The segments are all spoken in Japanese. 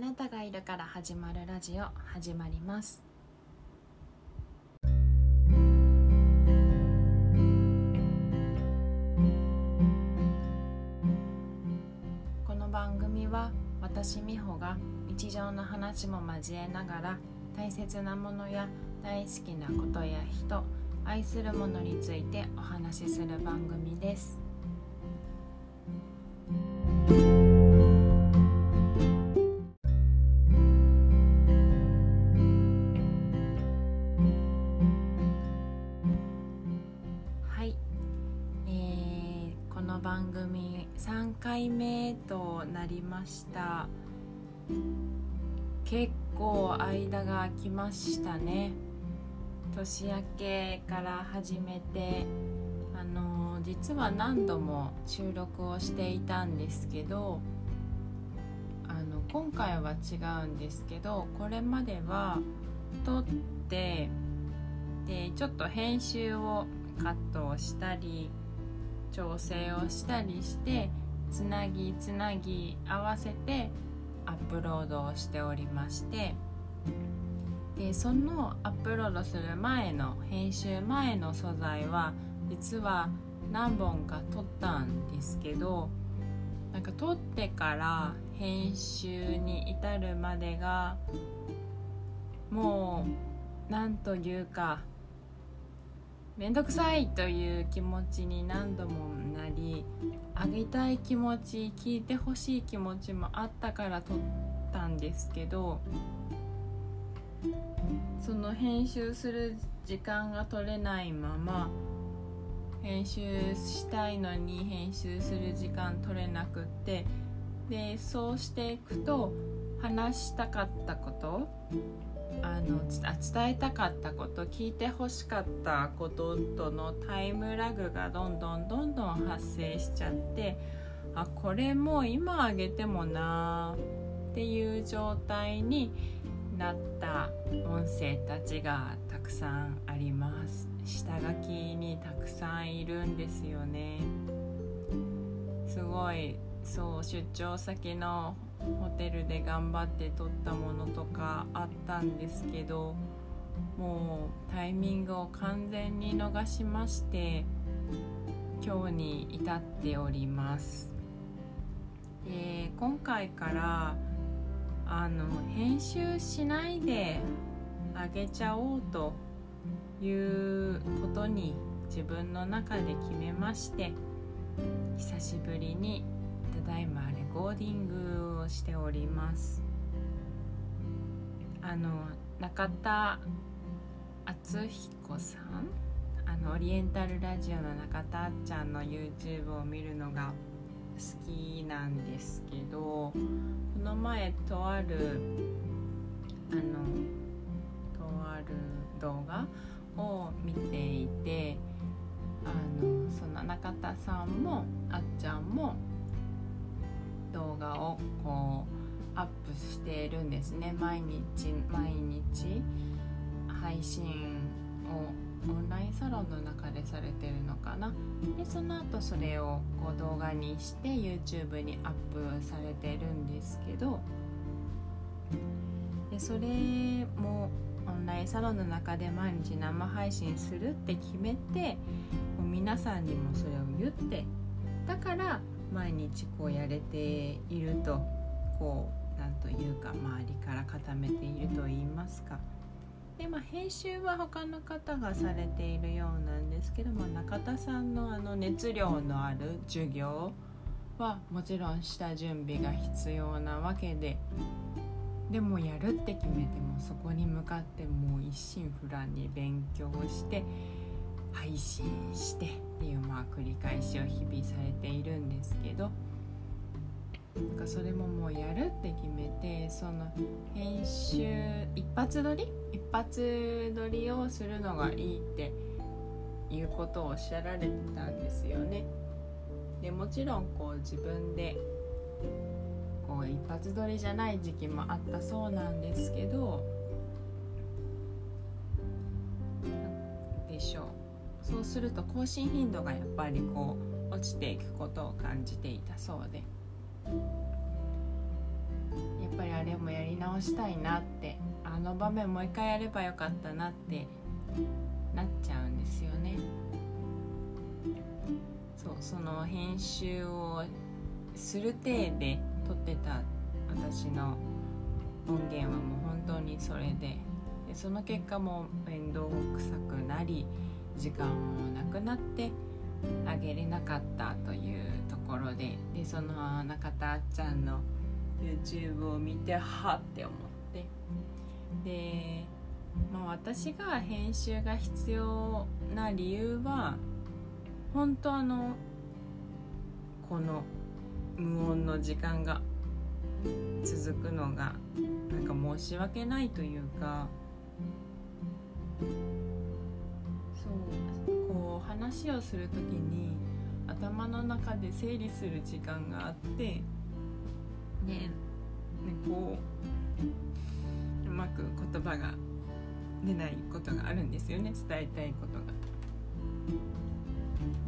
なたがいるから始まるラジオ始まります。この番組は私美穂が日常の話も交えながら大切なものや大好きなことや人愛するものについてお話しする番組です。の番組3回目となりました。結構間が空きましたね。年明けから始めてあの実は何度も収録をしていたんですけどあの今回は違うんですけどこれまでは撮ってでちょっと編集をカットをしたり調整をしたりしてつなぎつなぎ合わせてアップロードをしておりまして。でそのアップロードする前の編集前の素材は実は何本か撮ったんですけどなんか撮ってから編集に至るまでがもうなんというか面倒くさいという気持ちに何度もなりあげたい気持ち聞いてほしい気持ちもあったから撮ったんですけどその編集する時間が取れないまま編集したいのに編集する時間取れなくってでそうしていくと話したかったことあの伝えたかったこと聞いてほしかったこととのタイムラグがどんどんどんどん発生しちゃってあこれもう今あげてもなーっていう状態になった音声たちがたくさんあります。下書きにたくさんいるんですよね。すごいそう出張先のホテルで頑張って撮ったものとかあったんですけどもうタイミングを完全に逃しまして今日に至っております。で今回からあの編集しないであげちゃおうということに自分の中で決めまして久しぶりにただいまレコーディングをしております。あの中田敦彦さん？あのオリエンタルラジオの中田あっちゃんの YouTube を見るのが好きなんですけどこの前とあるあのとある動画を見ていてあのその中田さんもあっちゃんも動画をこうアップしているんですね。毎日毎日。配信をオンラインサロンの中でされてるのかな。でその後それをこう動画にして YouTube にアップされてるんですけど。でそれもオンラインサロンの中で毎日生配信するって決めてもう皆さんにもそれを言って。だから毎日こうやれているとこうなんというか周りから固めていると言いますか。でまあ編集は他の方がされているようなんですけども中田さんのあの熱量のある授業はもちろんした準備が必要なわけででもやるって決めてもそこに向かってもう一心不乱に勉強して配信してっていうまあ繰り返しを日々されているんですけどなんかそれももうやるって決めてその編集一発撮り？一発撮りをするのがいいっていうことをおっしゃられてたんですよね。でもちろんこう自分でこう一発撮りじゃない時期もあったそうなんですけどでしょうそうすると更新頻度がやっぱりこう落ちていくことを感じていたそうで。やっぱりあれもやり直したいなってあの場面もう一回やればよかったなってなっちゃうんですよね。そうその編集をする体で撮ってた私の音源はもう本当にそれで。でその結果も面倒くさくなり時間もなくなってあげれなかったというところででその中田あっちゃんの YouTube を見てはって思ってで、まあ、私が編集が必要な理由は本当あのこの無音の時間が続くのがなんか申し訳ないというかそう。こう話をする時に頭の中で整理する時間があってね。ねこううまく言葉が出ないことがあるんですよね。伝えたいことが。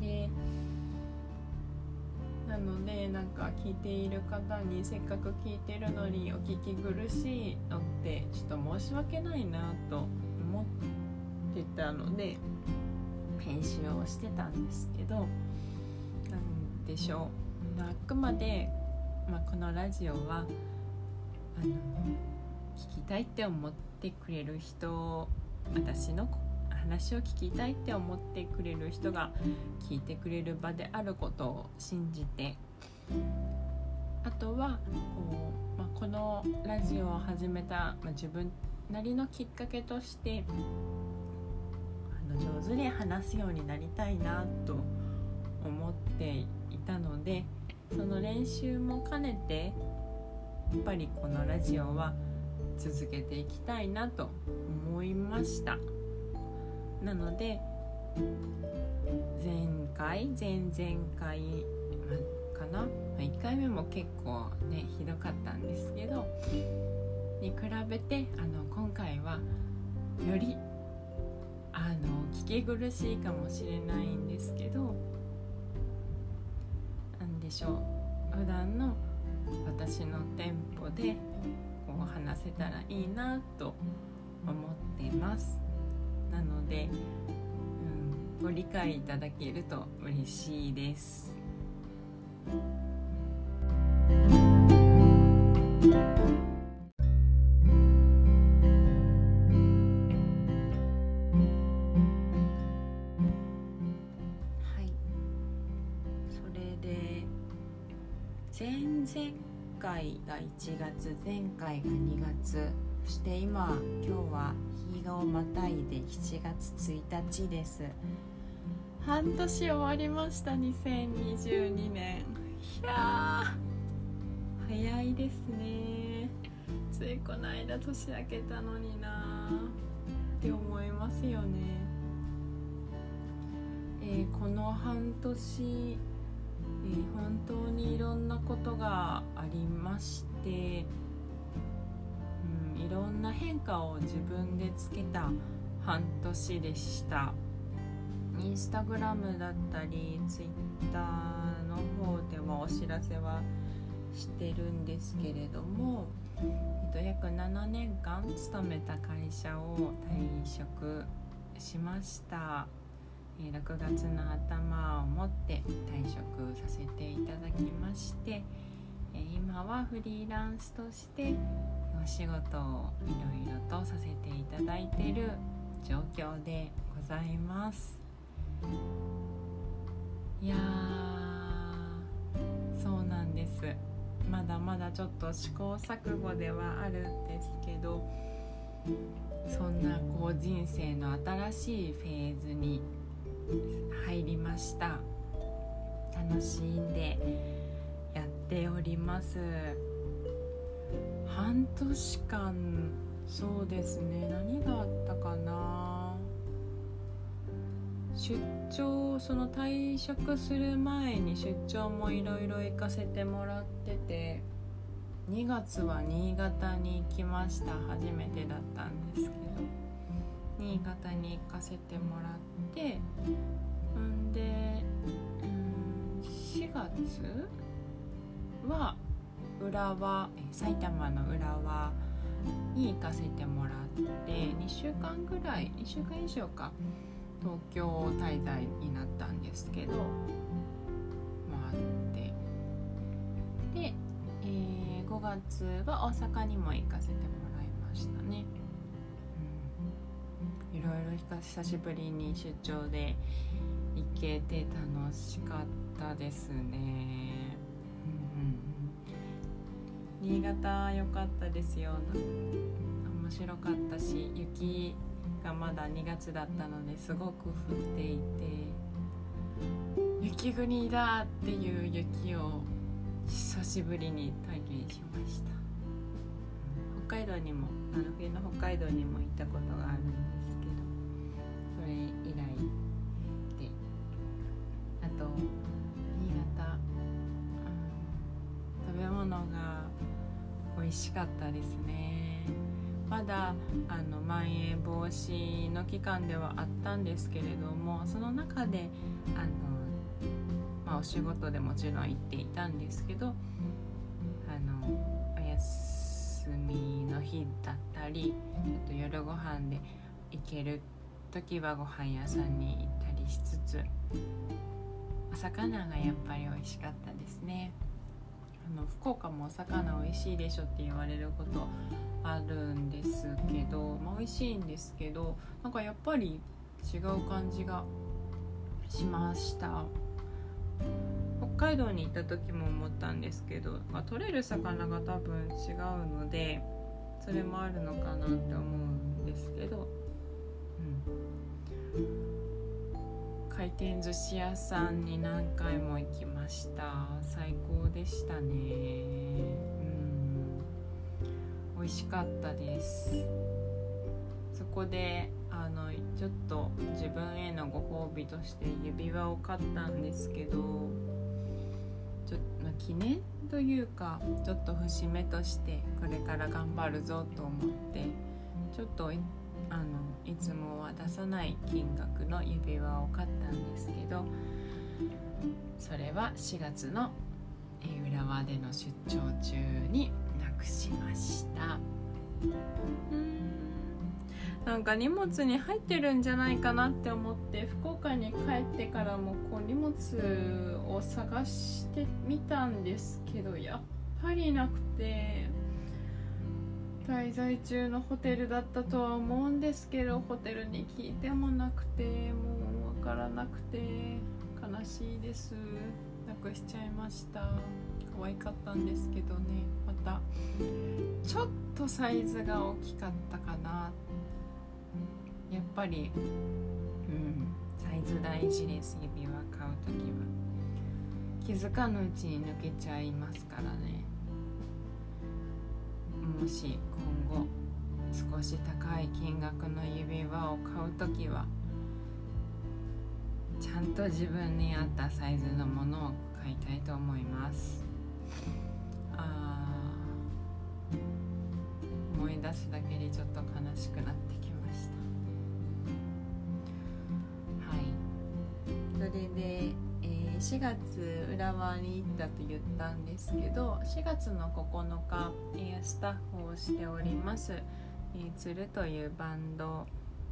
でなのでなんか聞いている方にせっかく聞いてるのにお聞き苦しいのってちょっと申し訳ないなとってたので編集をしてたんですけどなんでしょう、あくまで、まあ、このラジオはあの聞きたいって思ってくれる人私の話を聞きたいって思ってくれる人が聞いてくれる場であることを信じてあとはこう、まあ、このラジオを始めた、まあ、自分なりのきっかけとしての上手に話すようになりたいなと思っていたのでその練習も兼ねてやっぱりこのラジオは続けていきたいなと思いました。なので前回前々回かな、1回目も結構ねひどかったんですけどに比べてあの今回はよりあの聞き苦しいかもしれないんですけどなんでしょう普段の私のテンポでこう話せたらいいなと思ってます。なので、うん、ご理解いただけると嬉しいです。1月前回が2月そして今今日は日をまたいで7月1日です。半年終わりました2022年。いや早いですね。ついこの間年明けたのになって思いますよね。えー、この半年、えー、本当にいろんなことがありましていろんな変化を自分でつけた半年でした。インスタグラムだったりツイッターの方ではお知らせはしてるんですけれども、えっと、約7年間勤めた会社を退職しました。6月の頭をもって退職させていただきまして今はフリーランスとしてお仕事をいろいろとさせていただいている状況でございます。いやそうなんです。まだまだちょっと試行錯誤ではあるんですけどそんなこう人生の新しいフェーズに入りました。楽しんでやっております。半年間そうですね。何があったかな。出張その退職する前に出張もいろいろ行かせてもらってて2月は新潟に行きました。初めてだったんですけど。新潟に行かせてもらって。んで、うん、4月？は浦和埼玉の浦和に行かせてもらって2週間ぐらい2週間以上か東京滞在になったんですけど回ってで、えー、5月は大阪にも行かせてもらいましたね。うん、いろいろ久しぶりに出張で行けて楽しかったですね。新潟良かったですよ。面白かったし雪がまだ2月だったのですごく降っていて雪国だっていう雪を久しぶりに体験しました。北海道にもあの冬の北海道にも行ったことがあるんですけどそれ以来であと味しかったですねまだあのまん延防止の期間ではあったんですけれどもその中であの、まあ、お仕事でもちろん行っていたんですけどあのお休みの日だったりちょっと夜ご飯で行ける時はご飯屋さんに行ったりしつつお魚がやっぱり美味しかったですね。あの福岡もお魚美味しいでしょって言われることあるんですけど、まあ、美味しいんですけどなんかやっぱり違う感じがしました。北海道に行った時も思ったんですけど、まあ、取れる魚が多分違うのでそれもあるのかなって思うんですけど、うん。回転寿司屋さんに何回も行きましたした。最高でしたね。うん。美味しかったです。そこであのちょっと自分へのご褒美として指輪を買ったんですけどちょま記念というかちょっと節目としてこれから頑張るぞと思ってちょっとあのいつもは出さない金額の指輪を買ったんですけどそれは4月の浦和での出張中になくしました。うん。なんか荷物に入ってるんじゃないかなって思って福岡に帰ってからもこう荷物を探してみたんですけどやっぱりなくて滞在中のホテルだったとは思うんですけどホテルに聞いてもなくてもう分からなくて。悲しいです。なくしちゃいました。可愛かったんですけどね。またちょっとサイズが大きかったかな。やっぱりうんサイズ大事です。指輪買う時は。気づかぬうちに抜けちゃいますからね。もし今後少し高い金額の指輪を買う時はちゃんと自分に合ったサイズのものを買いたいと思います。あ思い出すだけでちょっと悲しくなってきました。はい。それで4月浦和に行ったと言ったんですけど4月の9日、えスタッフをしております、えー、鶴というバンド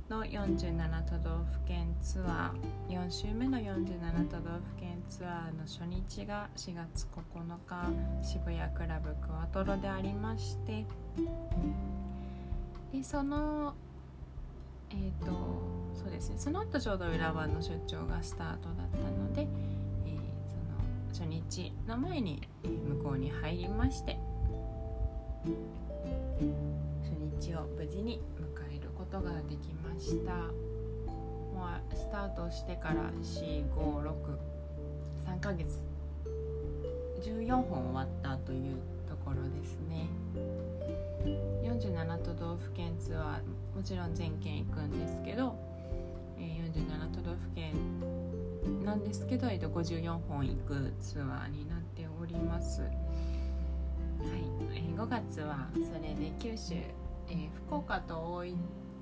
の47都道府県ツアー4週目の47都道府県ツアーの初日が4月9日渋谷クラブクワトロでありましてでそのえっ、ー、とそうですねその後ちょうど浦和の出張がスタートだったのでその初日の前に向こうに入りまして初日を無事に迎ことができました。もうスタートしてから4563ヶ月。14本終わったというところですね。47都道府県ツアーもちろん全県行くんですけど47都道府県なんですけど、えっと、54本行くツアーになっております。はい、えー、5月はそれで九州、えー、福岡と大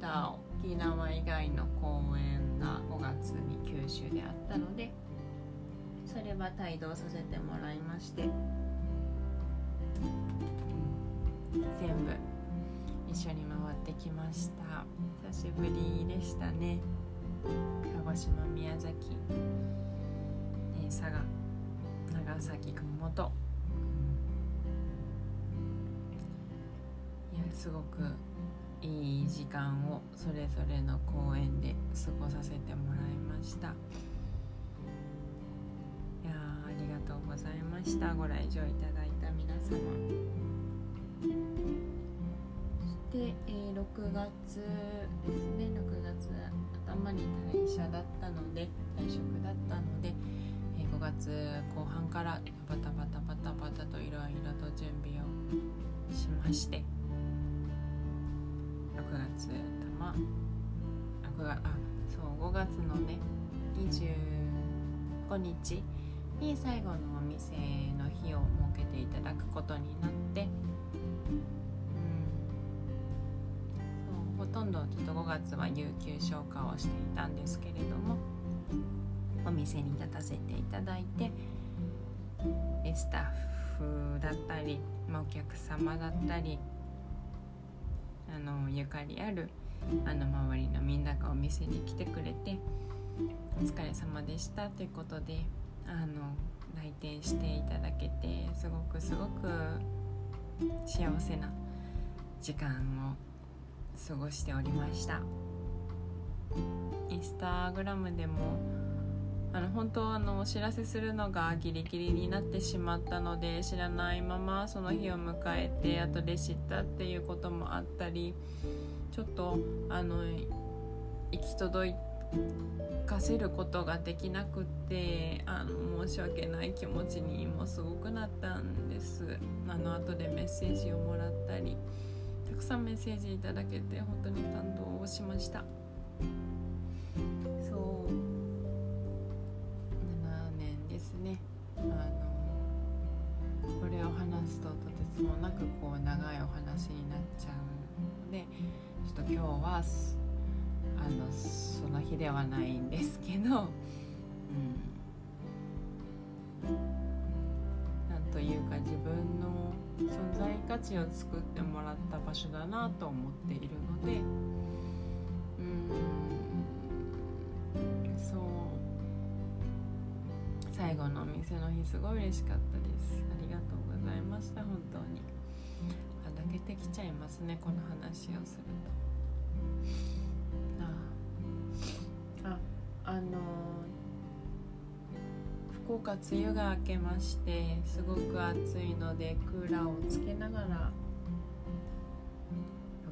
分沖縄以外の公演が5月に九州であったのでそれは帯同させてもらいまして全部一緒に回ってきました。久しぶりでしたね。鹿児島宮崎、佐賀長崎熊本。いやすごくいい時間をそれぞれの公園で過ごさせてもらいました。いやありがとうございました。ご来場いただいた皆様。そして、えー、6月ですね。6月頭に退社だったので退職だったので、えー、5月後半からバタバタバタバタといろいろと準備をしまして6月たまあ月あそう5月のね25日に最後のお店の日を設けていただくことになって。うん。そうほとんどちょっと5月は有給消化をしていたんですけれどもお店に立たせていただいてスタッフだったり、まあ、お客様だったりあのゆかりあるあの周りのみんながお店に来てくれてお疲れ様でしたということであの来店していただけてすごくすごく幸せな時間を過ごしておりました。インスタグラムでもあの本当あのお知らせするのがギリギリになってしまったので知らないままその日を迎えて後で知ったっていうこともあったりちょっとあの行き届かせることができなくってあの申し訳ない気持ちにもすごくなったんですあの後でメッセージをもらったりたくさんメッセージいただけて本当に感動をしました。あのこれを話すととてつもなくこう長いお話になっちゃうのでちょっと今日はあのその日ではないんですけど、うん、なんというか自分の存在価値を作ってもらった場所だなと思っているのですごい嬉しかったです。ありがとうございました本当に。あ泣けてきちゃいますねこの話をすると。ああの福岡梅雨が明けましてすごく暑いのでクーラーをつけながら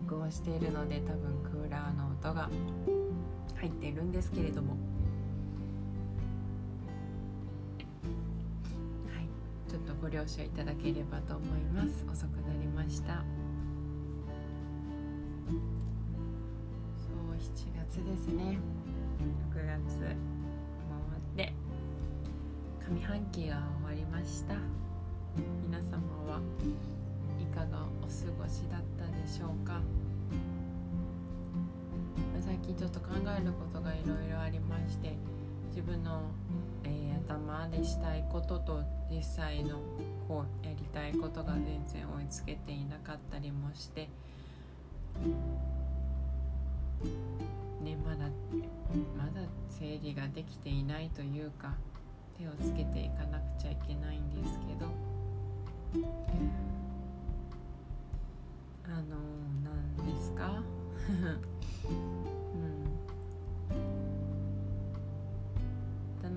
録音しているので多分クーラーの音が入っているんですけれども。ご了承いただければと思います。遅くなりました。そう7月ですね。6月。も終わって。上半期が終わりました。皆様はいかがお過ごしだったでしょうか。最近ちょっと考えることがいろいろありまして自分のえ頭でしたいことと実際のこうやりたいことが全然追いつけていなかったりもしてねまだまだ整理ができていないというか手をつけていかなくちゃいけないんですけどあの何ですか？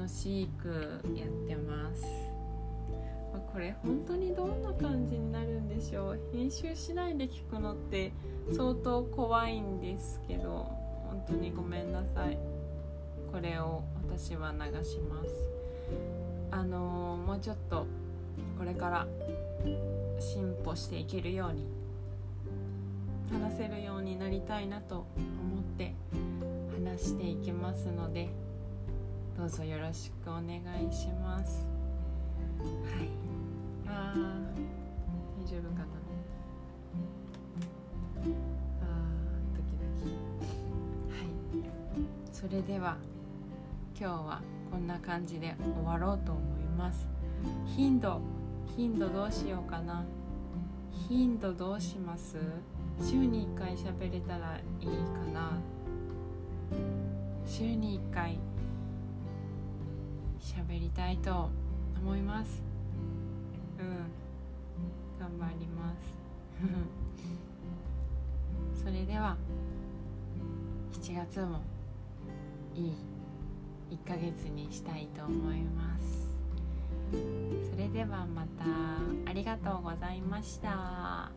しくやってます。これ本当にどんな感じになるんでしょう？編集しないで聞くのって相当怖いんですけど本当にごめんなさい。これを私は流します。あのー、もうちょっとこれから進歩していけるように話せるようになりたいなと思って話していきますのでどうぞよろしくお願いします。はい。あー大丈夫かな。あドキドキ。はい。それでは今日はこんな感じで終わろうと思います。頻度頻度どうしようかな。頻度どうします？週に1回喋れたらいいかな。週に1回喋りたいと思います。うん。頑張ります。それでは7月もいい1ヶ月にしたいと思います。それではまた。ありがとうございました。